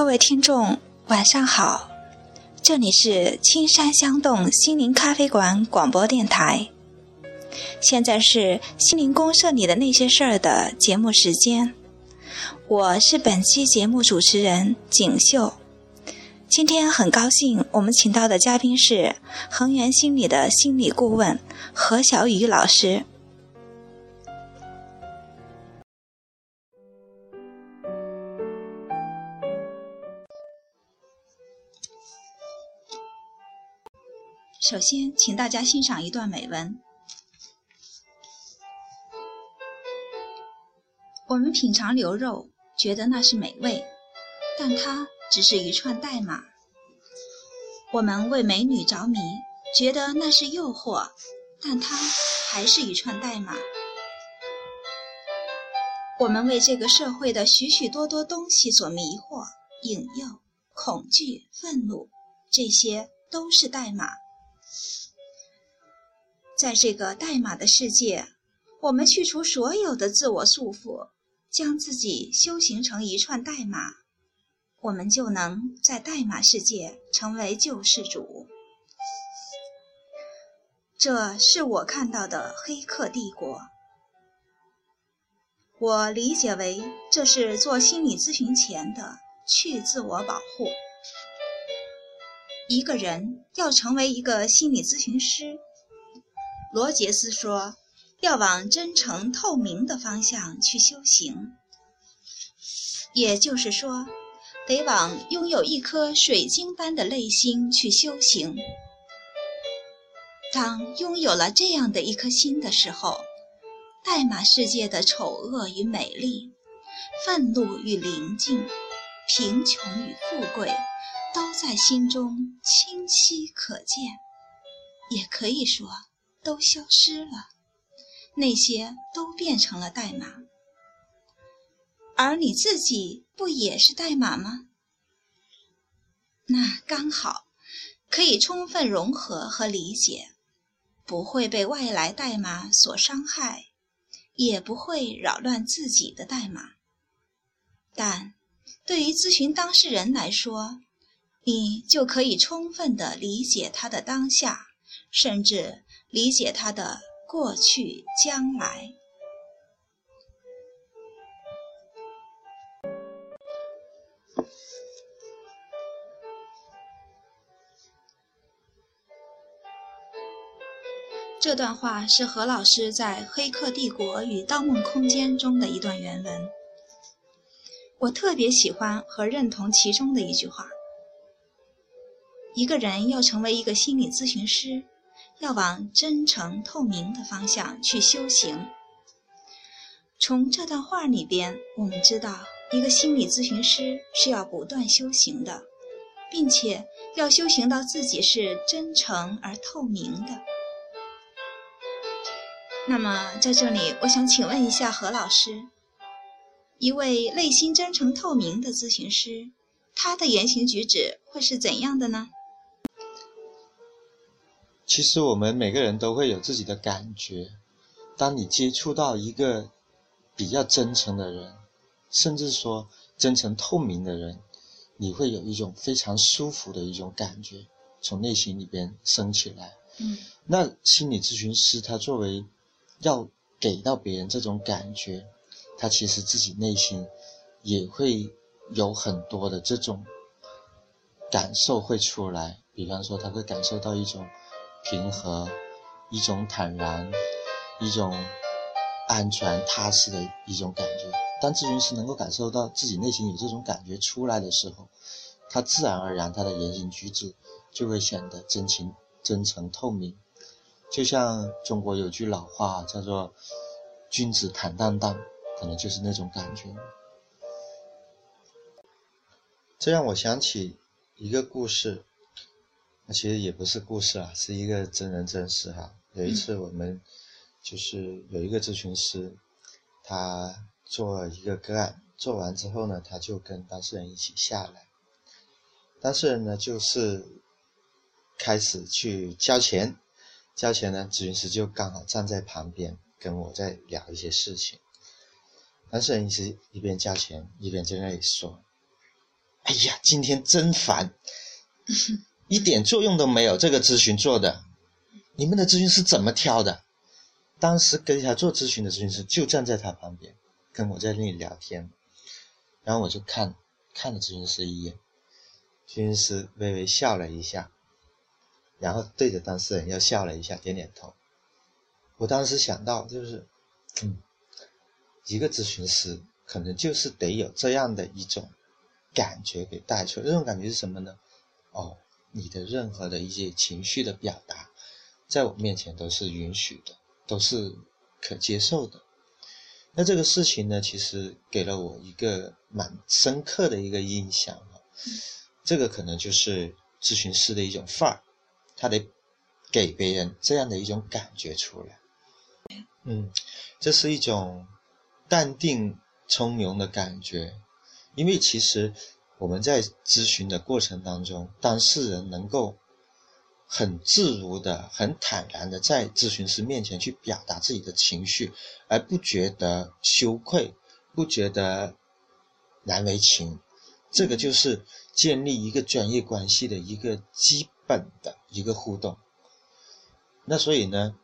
各位听众，晚上好，这里是青山香动心灵咖啡馆广播电台，现在是心灵公社里的那些事儿的节目时间，我是本期节目主持人锦绣。今天很高兴，我们请到的嘉宾是恒源心理的心理顾问何小雨老师。首先，请大家欣赏一段美文。我们品尝牛肉，觉得那是美味，但它只是一串代码。我们为美女着迷，觉得那是诱惑，但它还是一串代码。我们为这个社会的许许多多东西所迷惑、引诱、恐惧、愤怒，这些都是代码。在这个代码的世界，我们去除所有的自我束缚，将自己修行成一串代码，我们就能在代码世界成为救世主。这是我看到的黑客帝国。我理解为这是做心理咨询前的去自我保护。一个人要成为一个心理咨询师。罗杰斯说：“要往真诚透明的方向去修行，也就是说，得往拥有一颗水晶般的内心去修行。当拥有了这样的一颗心的时候，代码世界的丑恶与美丽，愤怒与宁静，贫穷与富贵，都在心中清晰可见。也可以说。”都消失了，那些都变成了代码，而你自己不也是代码吗？那刚好可以充分融合和理解，不会被外来代码所伤害，也不会扰乱自己的代码。但对于咨询当事人来说，你就可以充分的理解他的当下，甚至。理解他的过去、将来。这段话是何老师在《黑客帝国与盗梦空间》中的一段原文，我特别喜欢和认同其中的一句话：一个人要成为一个心理咨询师。要往真诚透明的方向去修行。从这段话里边，我们知道，一个心理咨询师是要不断修行的，并且要修行到自己是真诚而透明的。那么，在这里，我想请问一下何老师，一位内心真诚透明的咨询师，他的言行举止会是怎样的呢？其实我们每个人都会有自己的感觉。当你接触到一个比较真诚的人，甚至说真诚透明的人，你会有一种非常舒服的一种感觉从内心里边升起来。嗯，那心理咨询师他作为要给到别人这种感觉，他其实自己内心也会有很多的这种感受会出来。比方说，他会感受到一种。平和，一种坦然，一种安全踏实的一种感觉。当咨询师能够感受到自己内心有这种感觉出来的时候，他自然而然他的言行举止就会显得真情、真诚、透明。就像中国有句老话叫做“君子坦荡荡”，可能就是那种感觉。这让我想起一个故事。其实也不是故事啊，是一个真人真事哈。有一次我们就是有一个咨询师，他做一个个案，做完之后呢，他就跟当事人一起下来。当事人呢就是开始去交钱，交钱呢，咨询师就刚好站在旁边跟我在聊一些事情。当事人一直一边交钱一边在那里说：“哎呀，今天真烦，一点作用都没有。这个咨询做的，你们的咨询师怎么挑的？当时跟他做咨询的咨询师就站在他旁边，跟我在那里聊天，然后我就看看了咨询师一眼，咨询师微微笑了一下，然后对着当事人又笑了一下，点点头。我当时想到就是，嗯，一个咨询师可能就是得有这样的一种感觉给带出来，这种感觉是什么呢？哦，你的任何的一些情绪的表达，在我面前都是允许的。都是可接受的。那这个事情呢，其实给了我一个蛮深刻的一个印象啊。这个可能就是咨询师的一种范儿，他得给别人这样的一种感觉出来。嗯，这是一种淡定从容的感觉，因为其实我们在咨询的过程当中，当事人能够。很自如的、很坦然的在咨询师面前去表达自己的情绪，而不觉得羞愧，不觉得难为情，这个就是建立一个专业关系的一个基本的一个互动。那所以呢，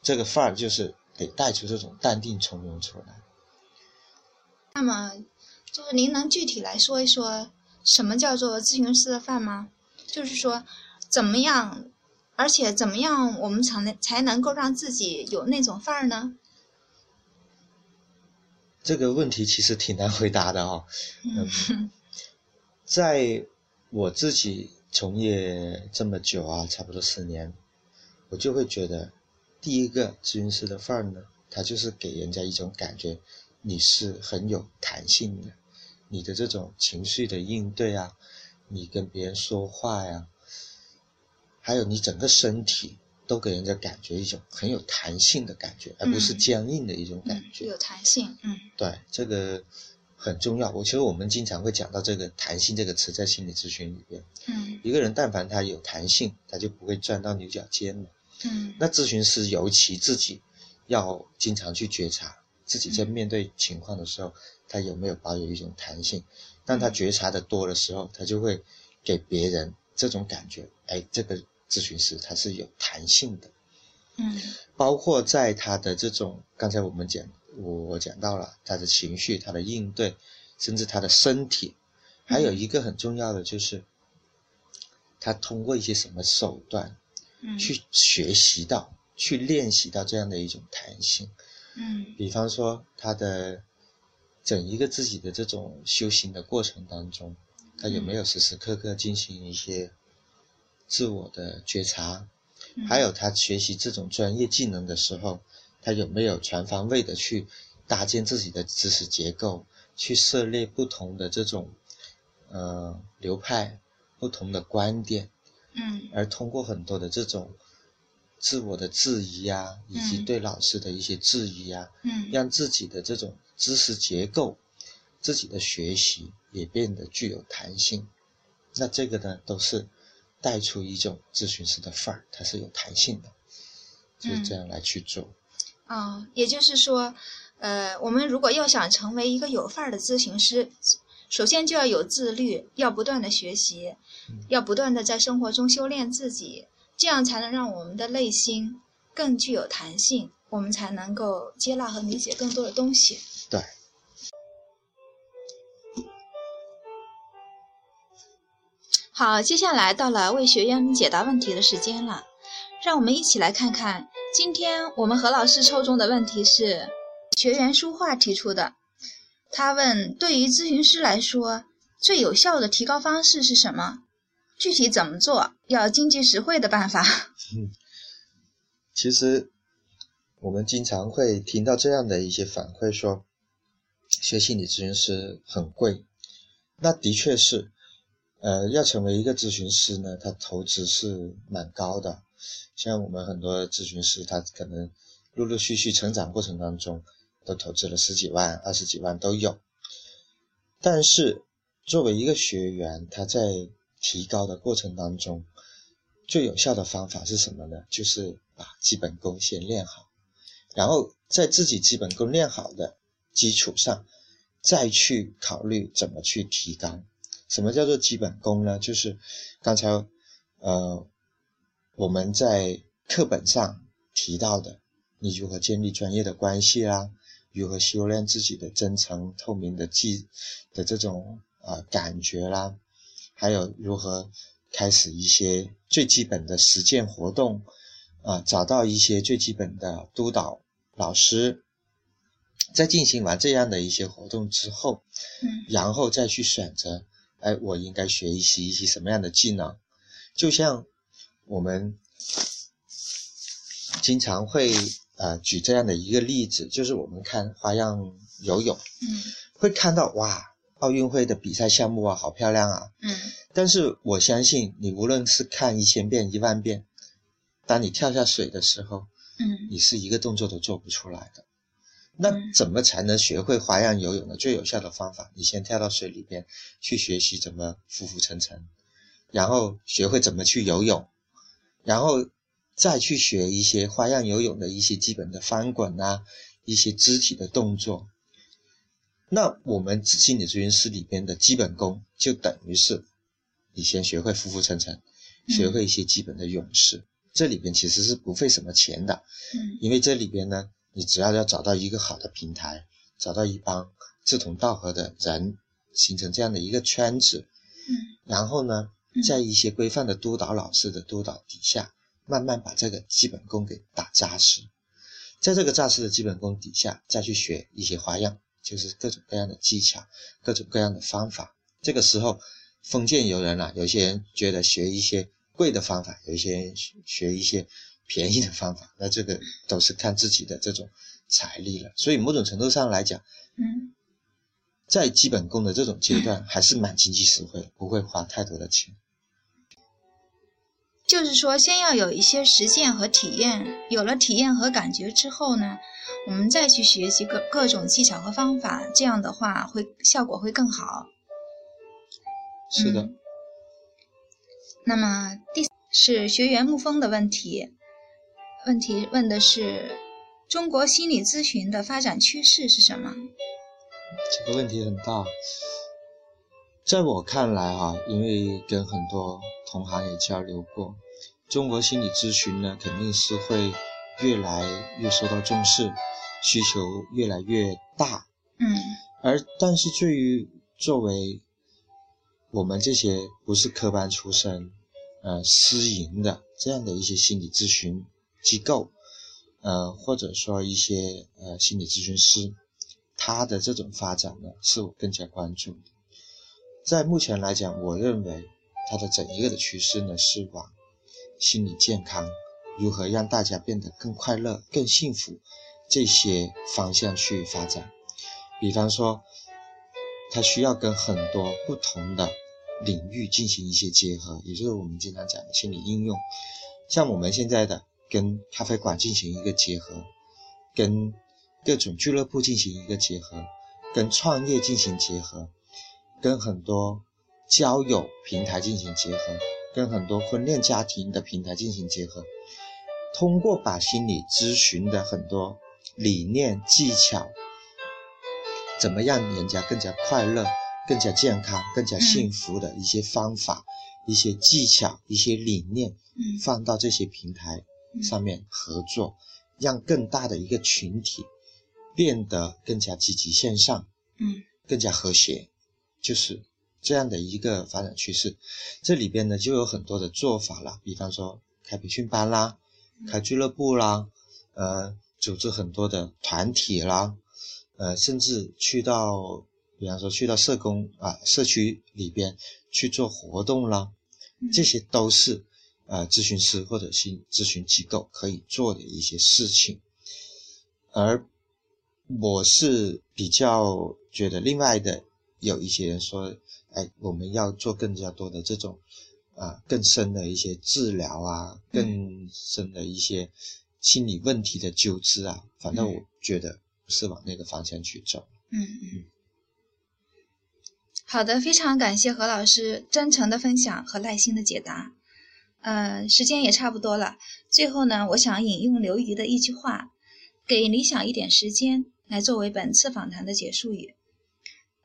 这个范儿就是得带出这种淡定从容出来。那么，就是您能具体来说一说什么叫做咨询师的范吗？就是说。怎么样？而且怎么样，我们才能才能够让自己有那种范儿呢？这个问题其实挺难回答的哦。嗯，在我自己从业这么久啊，差不多十年，我就会觉得，第一个咨询师的范儿呢，他就是给人家一种感觉，你是很有弹性的，你的这种情绪的应对啊，你跟别人说话呀。还有你整个身体都给人家感觉一种很有弹性的感觉，而不是僵硬的一种感觉。有弹性，嗯，对，这个很重要。我其实我们经常会讲到这个“弹性”这个词在心理咨询里边。嗯，一个人但凡他有弹性，他就不会钻到牛角尖了。嗯，那咨询师尤其自己要经常去觉察自己在面对情况的时候，他有没有保有一种弹性。当他觉察的多的时候，他就会给别人这种感觉，哎，这个。咨询师他是有弹性的，嗯，包括在他的这种刚才我们讲，我我讲到了他的情绪、他的应对，甚至他的身体，还有一个很重要的就是，他通过一些什么手段，嗯，去学习到、去练习到这样的一种弹性，嗯，比方说他的整一个自己的这种修行的过程当中，他有没有时时刻刻进行一些。自我的觉察，还有他学习这种专业技能的时候，他有没有全方位的去搭建自己的知识结构，去涉猎不同的这种呃流派、不同的观点，嗯，而通过很多的这种自我的质疑啊，以及对老师的一些质疑啊，嗯，让自己的这种知识结构、自己的学习也变得具有弹性。那这个呢，都是。带出一种咨询师的范儿，它是有弹性的，就这样来去做。哦，也就是说，呃，我们如果要想成为一个有范儿的咨询师，首先就要有自律，要不断的学习，要不断的在生活中修炼自己，这样才能让我们的内心更具有弹性，我们才能够接纳和理解更多的东西。对。好，接下来到了为学员们解答问题的时间了，让我们一起来看看今天我们何老师抽中的问题是学员书画提出的。他问：对于咨询师来说，最有效的提高方式是什么？具体怎么做？要经济实惠的办法。嗯，其实我们经常会听到这样的一些反馈，说学心理咨询师很贵。那的确是。呃，要成为一个咨询师呢，他投资是蛮高的。像我们很多咨询师，他可能陆陆续续成长过程当中，都投资了十几万、二十几万都有。但是作为一个学员，他在提高的过程当中，最有效的方法是什么呢？就是把基本功先练好，然后在自己基本功练好的基础上，再去考虑怎么去提高。什么叫做基本功呢？就是刚才呃我们在课本上提到的，你如何建立专业的关系啦，如何修炼自己的真诚透明的记的这种啊感觉啦，还有如何开始一些最基本的实践活动啊，找到一些最基本的督导老师。在进行完这样的一些活动之后，嗯然后再去选择，哎，我应该学习一些什么样的技能？就像我们经常会呃举这样的一个例子，就是我们看花样游泳，嗯会看到哇，奥运会的比赛项目啊，好漂亮啊！嗯但是我相信你无论是看一千遍、一万遍，当你跳下水的时候，嗯你是一个动作都做不出来的。那嗯怎么才能学会花样游泳呢？最有效的方法，你先跳到水里边去学习怎么浮浮沉沉，然后学会怎么去游泳，然后再去学一些花样游泳的一些基本的翻滚啊，一些肢体的动作。那我们心理咨询师里边的基本功，就等于是你先学会浮浮沉沉，嗯学会一些基本的泳式。这里边其实是不费什么钱的，嗯因为这里边呢，你只要要找到一个好的平台，找到一帮志同道合的人，形成这样的一个圈子，嗯然后呢嗯，在一些规范的督导老师的督导底下，慢慢把这个基本功给打扎实。在这个扎实的基本功底下，再去学一些花样，就是各种各样的技巧，各种各样的方法。这个时候，封建游人啊，有些人觉得学一些贵的方法，有一些人学学一些便宜的方法，那这个都是看自己的这种财力了。所以某种程度上来讲，嗯在基本功的这种阶段，还是蛮经济实惠，不会花太多的钱。就是说，先要有一些实践和体验，有了体验和感觉之后呢，我们再去学习各各种技巧和方法，这样的话会效果会更好。是的，嗯那么第是学员沐风的问题，问题问的是中国心理咨询的发展趋势是什么？这个问题很大。在我看来哈、因为跟很多同行也交流过，中国心理咨询呢肯定是会越来越受到重视，需求越来越大。嗯而但是对于作为我们这些不是科班出身，呃，私营的这样的一些心理咨询机构，呃，或者说一些呃心理咨询师，他的这种发展呢，是我更加关注。在目前来讲，我认为它的整一个的趋势呢，是往心理健康，如何让大家变得更快乐、更幸福这些方向去发展。比方说，它需要跟很多不同的领域进行一些结合，也就是我们经常讲的心理应用。像我们现在的跟咖啡馆进行一个结合，跟各种俱乐部进行一个结合，跟创业进行结合，跟很多交友平台进行结合，跟很多婚恋家庭的平台进行结合，通过把心理咨询的很多理念技巧，怎么让人家更加快乐、更加健康、更加幸福的一些方法、一些技巧、一些理念，嗯。放到这些平台上面合作，让更大的一个群体变得更加积极向上，嗯。更加和谐，就是这样的一个发展趋势。这里边呢就有很多的做法了，比方说开培训班啦，开俱乐部啦，呃，组织很多的团体啦，呃，甚至去到，比方说去到社工啊社区里边去做活动啦，这些都是呃咨询师或者心咨询机构可以做的一些事情。而我是比较觉得，另外的有一些人说，哎，我们要做更加多的这种啊更深的一些治疗啊，更深的一些心理问题的纠治啊，反正我觉得不是往那个方向去走。嗯嗯。好的，非常感谢何老师真诚的分享和耐心的解答。呃，时间也差不多了，最后呢，我想引用刘瑜的一句话：“给理想一点时间”，来作为本次访谈的结束语。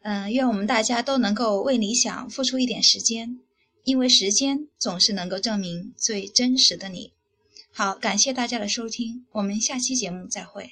嗯，愿我们大家都能够为理想付出一点时间，因为时间总是能够证明最真实的你。好，感谢大家的收听，我们下期节目再会。